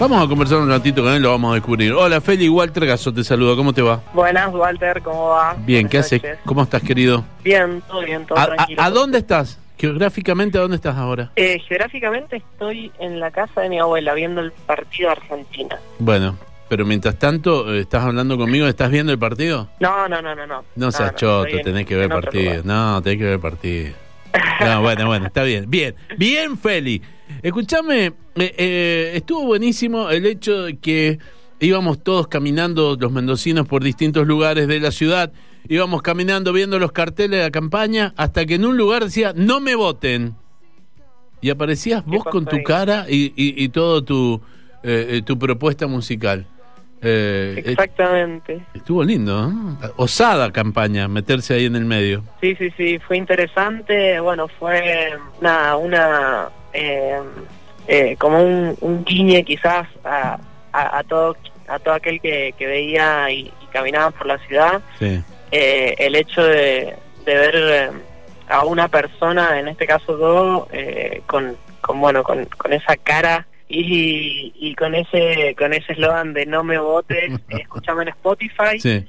Vamos a conversar un ratito con él, lo vamos a descubrir. Hola, Feli, Walter Gaso te saluda, ¿cómo te va? Buenas, Walter, ¿cómo va? Bien, ¿qué haces? ¿Cómo estás, querido? Bien, todo bien, todo ¿A, tranquilo. a- a dónde estás? Geográficamente, ¿a dónde estás ahora? Eh, geográficamente estoy en la casa de mi abuela viendo el partido de Argentina. Bueno, pero mientras tanto, eh, ¿estás hablando conmigo? ¿Estás viendo el partido? No, no, no, no, no. No seas choto, estoy en- tenés que ver otro partido. No, tenés que ver partido. No, bueno, bueno, está bien. Bien, bien, Feli. Escúchame, eh, eh, estuvo buenísimo el hecho de que íbamos todos caminando, los mendocinos, por distintos lugares de la ciudad. Íbamos caminando viendo los carteles de la campaña hasta que en un lugar decía, no me voten. Y aparecías ¿Qué vos con tu ahí? cara y, y, y todo tu, eh, eh, tu propuesta musical. Eh, eh, Exactamente. Estuvo lindo, ¿no? Osada campaña, meterse ahí en el medio. Sí, sí, sí, fue interesante. Bueno, fue nada, una. Eh, eh, como un, un guiñe quizás a, a, a todo a todo aquel que, que veía y, y caminaba por la ciudad. Sí. eh, el hecho de, de ver eh, a una persona, en este caso yo, eh, con, con bueno, con, con esa cara y, y con ese con ese eslogan de no me votes, escúchame en Spotify. Sí.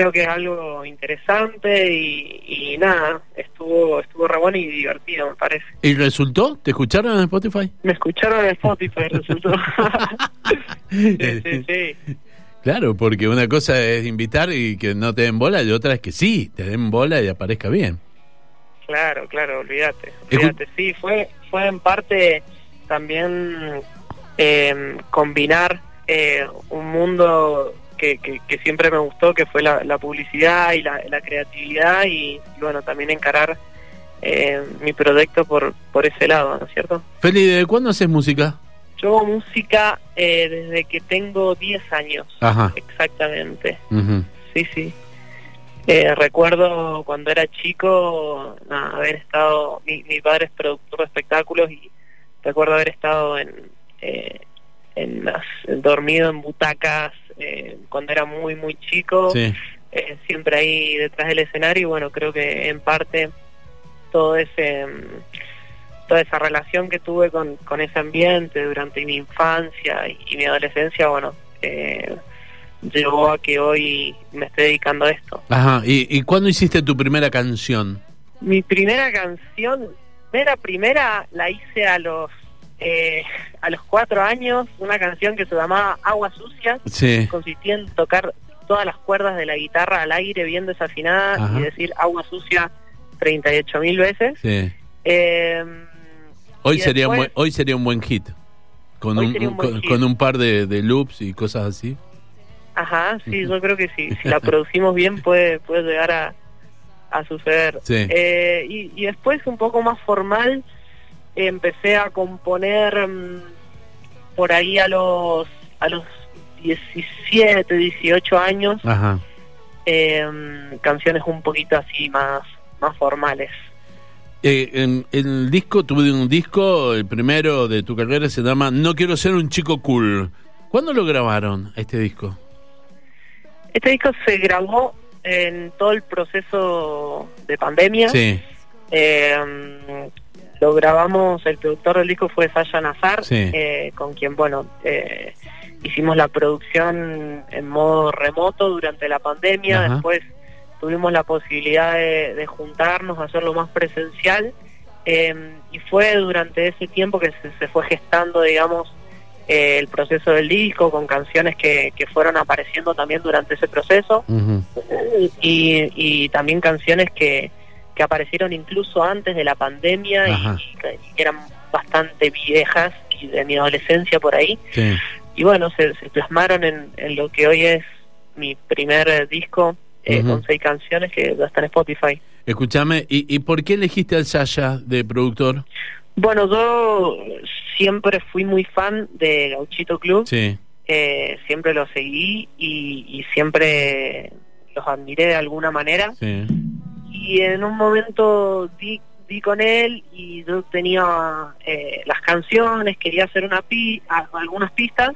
Creo que es algo interesante y, y nada, estuvo estuvo re bueno y divertido, me parece. ¿Y resultó? ¿Te escucharon en Spotify? Me escucharon en Spotify, resultó. sí, sí, sí. Claro, porque una cosa es invitar y que no te den bola y otra es que sí, te den bola y aparezca bien. Claro, claro, olvídate. Olvídate. Sí, fue, fue en parte también eh, combinar eh, un mundo que, que, que siempre me gustó, que fue la, la publicidad y la, la creatividad, y, bueno, también encarar eh, mi proyecto por, por ese lado, ¿no es cierto? Feli, ¿de cuándo haces música? Yo hago música eh, desde que tengo 10 años, Ajá. exactamente. Sí, sí. Eh, recuerdo cuando era chico nada, haber estado, mi, mi padre es productor de espectáculos y recuerdo haber estado en, eh, en las, dormido en butacas eh, cuando era muy, muy chico, Sí. eh, siempre ahí detrás del escenario y bueno, creo que en parte todo ese mm, toda esa relación que tuve con, con ese ambiente durante mi infancia y, y mi adolescencia, bueno, eh, llevó a que hoy me esté dedicando a esto. Ajá. ¿Y, ¿Y cuándo hiciste tu primera canción? Mi primera canción, primera primera, la hice a los eh, a los cuatro años, una canción que se llamaba Agua Sucia, Sí. consistía en tocar todas las cuerdas de la guitarra al aire bien desafinada Ajá. y decir Agua Sucia 38 mil veces. sí. Eh, Hoy sería, un hoy sería un buen hit. Con, un, sería un buen con, hit. con un par de, de loops y cosas así. Ajá, sí, yo creo que sí. Si la producimos bien puede, puede llegar a, a suceder. Sí. Eh, y, y después, un poco más formal, empecé a componer mm, por ahí a los a los 17, 18 años, Ajá. eh, canciones un poquito así más, más formales. Eh, en, el disco, tuve un disco, el primero de tu carrera se llama No quiero ser un chico cool. ¿Cuándo lo grabaron este disco? Este disco se grabó en todo el proceso de pandemia. Sí, Eh, lo grabamos, el productor del disco fue Sasha Nazar, Sí. eh, con quien, bueno, eh, hicimos la producción en modo remoto durante la pandemia, Ajá. después tuvimos la posibilidad de, de juntarnos, hacerlo más presencial, eh, y fue durante ese tiempo que se, se fue gestando, digamos, eh, el proceso del disco, con canciones que, que fueron apareciendo también durante ese proceso y, y también canciones que, que aparecieron incluso antes de la pandemia y, que eran bastante viejas y de mi adolescencia por ahí. sí. Y bueno, se, se plasmaron en, en lo que hoy es mi primer eh, disco eh, con seis canciones que ya está en Spotify. Escúchame, ¿y, ¿y por qué elegiste al Sasha de productor? Bueno, yo siempre fui muy fan de Gauchito Club, Sí, eh, siempre lo seguí y, y siempre los admiré de alguna manera. sí. Y en un momento di, di con él y yo tenía eh, las canciones, quería hacer una pi algunas pistas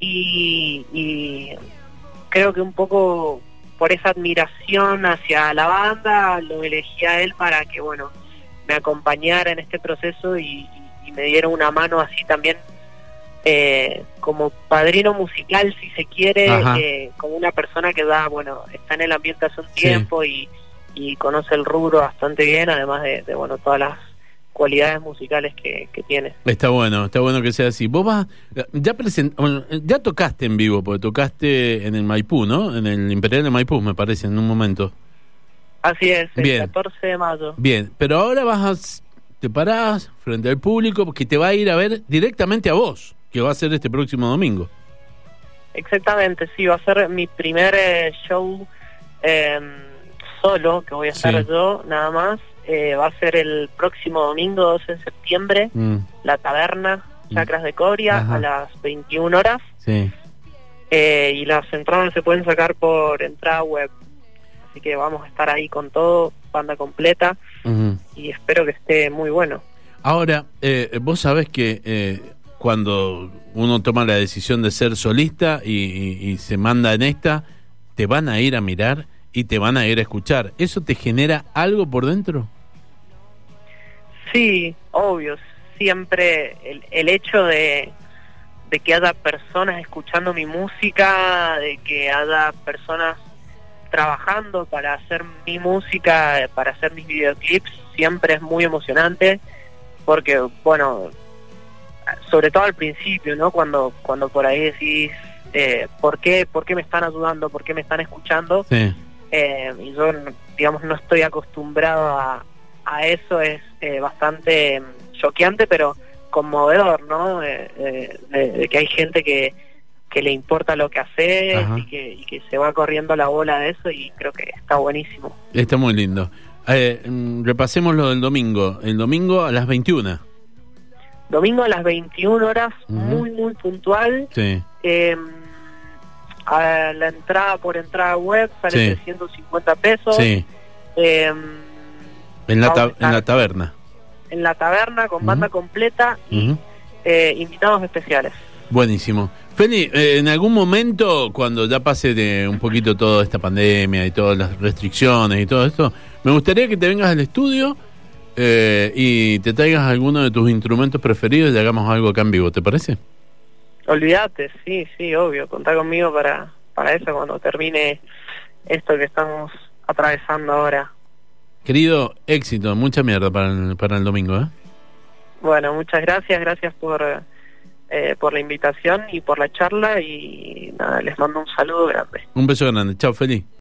y, y creo que un poco por esa admiración hacia la banda lo elegí a él para que bueno me acompañara en este proceso y, y me diera una mano así también eh, como padrino musical, si se quiere, eh, como una persona que da, bueno, está en el ambiente hace un Sí. tiempo y, y conoce el rubro bastante bien, además de, de, bueno, todas las cualidades musicales que, que tiene. Está bueno, está bueno que sea así. Vos vas, ya present, bueno, ya tocaste en vivo, porque tocaste en el Maipú, ¿no? En el Imperial de Maipú, me parece, en un momento. Así es, el Bien. 14 de mayo. Bien, pero ahora vas a, te parás frente al público porque te va a ir a ver directamente a vos, que va a ser este próximo domingo. Exactamente, sí, va a ser mi primer eh, show eh, solo, que voy a Sí. yo, nada más. Eh, va a ser el próximo domingo, 12 de septiembre, Mm, La Taberna, Chacras de Coria, Ajá. a las 21 horas. sí. Eh, y las entradas se pueden sacar por entrada web. Así que vamos a estar ahí con todo, banda completa, y espero que esté muy bueno. Ahora, eh, vos sabés que eh, cuando uno toma la decisión de ser solista y, y- y se manda en esta, te van a ir a mirar y te van a ir a escuchar. ¿Eso te genera algo por dentro? Sí, obvio, siempre el, el hecho de, de que haya personas escuchando mi música, de que haya personas trabajando para hacer mi música, para hacer mis videoclips, siempre es muy emocionante, porque, bueno, sobre todo al principio, ¿no? Cuando, cuando por ahí decís, eh, ¿por, qué, ¿por qué me están ayudando? ¿Por qué me están escuchando? Sí. Eh, y yo, digamos, no estoy acostumbrado a, a eso, es eh, bastante mm, choqueante, pero conmovedor, ¿no? Eh, eh, de, de que hay gente que, que le importa lo que hace y que, y que se va corriendo la bola de eso y creo que está buenísimo. Está muy lindo. Eh, mm, repasemos lo del domingo. El domingo a las 21. Domingo a las 21 horas, muy, muy puntual. Sí. Eh, a la entrada por entrada web sale Sí. 350 pesos. Sí. Eh, En la, en la taberna. en la taberna con banda completa y eh, invitados especiales. Buenísimo. Feli, eh, en algún momento, cuando ya pase de un poquito toda esta pandemia y todas las restricciones y todo esto, me gustaría que te vengas al estudio eh, y te traigas alguno de tus instrumentos preferidos y hagamos algo acá en vivo, ¿te parece? Olvídate, sí, sí, obvio, contá conmigo para, para eso cuando termine esto que estamos atravesando ahora. Querido, éxito, mucha mierda para el, para el domingo, ¿eh? Bueno, muchas gracias, gracias por, eh, por la invitación y por la charla y nada, les mando un saludo grande. Un beso grande. Chao, Feli.